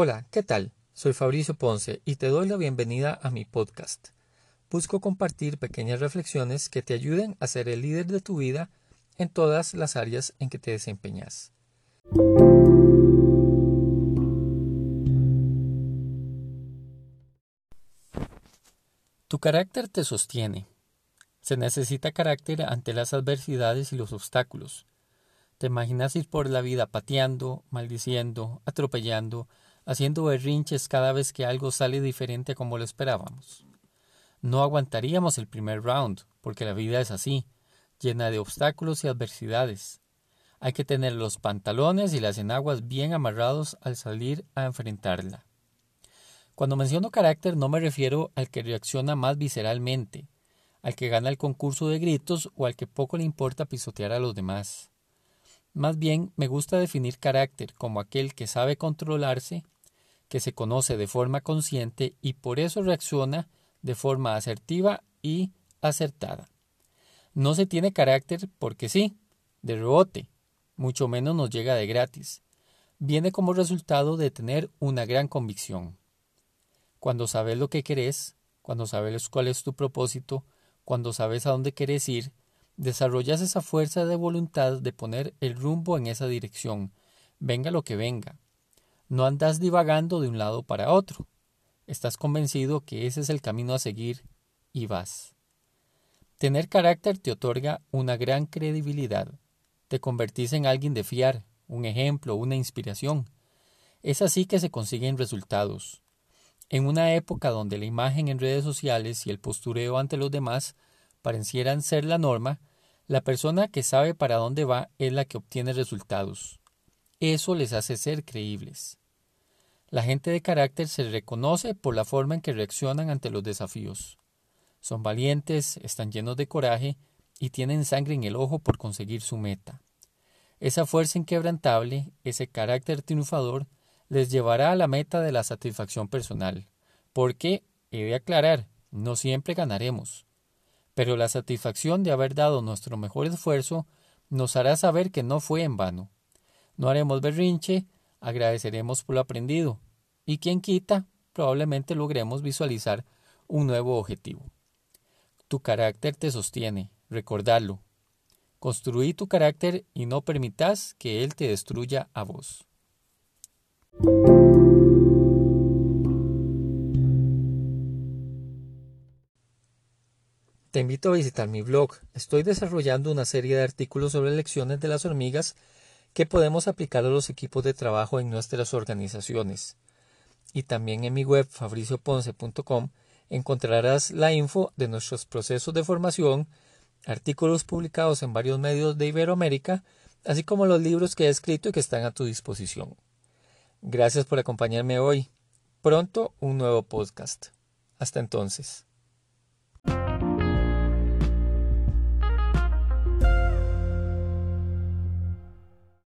Hola, ¿qué tal? Soy Fabricio Ponce y te doy la bienvenida a mi podcast. Busco compartir pequeñas reflexiones que te ayuden a ser el líder de tu vida en todas las áreas en que te desempeñas. Tu carácter te sostiene. Se necesita carácter ante las adversidades y los obstáculos. ¿Te imaginas ir por la vida pateando, maldiciendo, atropellando, haciendo berrinches cada vez que algo sale diferente a como lo esperábamos? No aguantaríamos el primer round, porque la vida es así, llena de obstáculos y adversidades. Hay que tener los pantalones y las enaguas bien amarrados al salir a enfrentarla. Cuando menciono carácter no me refiero al que reacciona más visceralmente, al que gana el concurso de gritos o al que poco le importa pisotear a los demás. Más bien me gusta definir carácter como aquel que sabe controlarse, que se conoce de forma consciente y por eso reacciona de forma asertiva y acertada. No se tiene carácter porque sí, de rebote, mucho menos nos llega de gratis. Viene como resultado de tener una gran convicción. Cuando sabes lo que querés, cuando sabes cuál es tu propósito, cuando sabes a dónde quieres ir, desarrollas esa fuerza de voluntad de poner el rumbo en esa dirección, venga lo que venga. No andas divagando de un lado para otro. Estás convencido que ese es el camino a seguir y vas. Tener carácter te otorga una gran credibilidad. Te convertís en alguien de fiar, un ejemplo, una inspiración. Es así que se consiguen resultados. En una época donde la imagen en redes sociales y el postureo ante los demás parecieran ser la norma, la persona que sabe para dónde va es la que obtiene resultados. Eso les hace ser creíbles. La gente de carácter se reconoce por la forma en que reaccionan ante los desafíos. Son valientes, están llenos de coraje y tienen sangre en el ojo por conseguir su meta. Esa fuerza inquebrantable, ese carácter triunfador, les llevará a la meta de la satisfacción personal, porque, he de aclarar, no siempre ganaremos. Pero la satisfacción de haber dado nuestro mejor esfuerzo nos hará saber que no fue en vano. No haremos berrinche, agradeceremos por lo aprendido, y quien quita, probablemente logremos visualizar un nuevo objetivo. Tu carácter te sostiene, recordarlo. Construí tu carácter y no permitas que él te destruya a vos. Te invito a visitar mi blog. Estoy desarrollando una serie de artículos sobre lecciones de las hormigas que podemos aplicar a los equipos de trabajo en nuestras organizaciones. Y también en mi web fabricioponce.com encontrarás la info de nuestros procesos de formación, artículos publicados en varios medios de Iberoamérica, así como los libros que he escrito y que están a tu disposición. Gracias por acompañarme hoy. Pronto un nuevo podcast. Hasta entonces.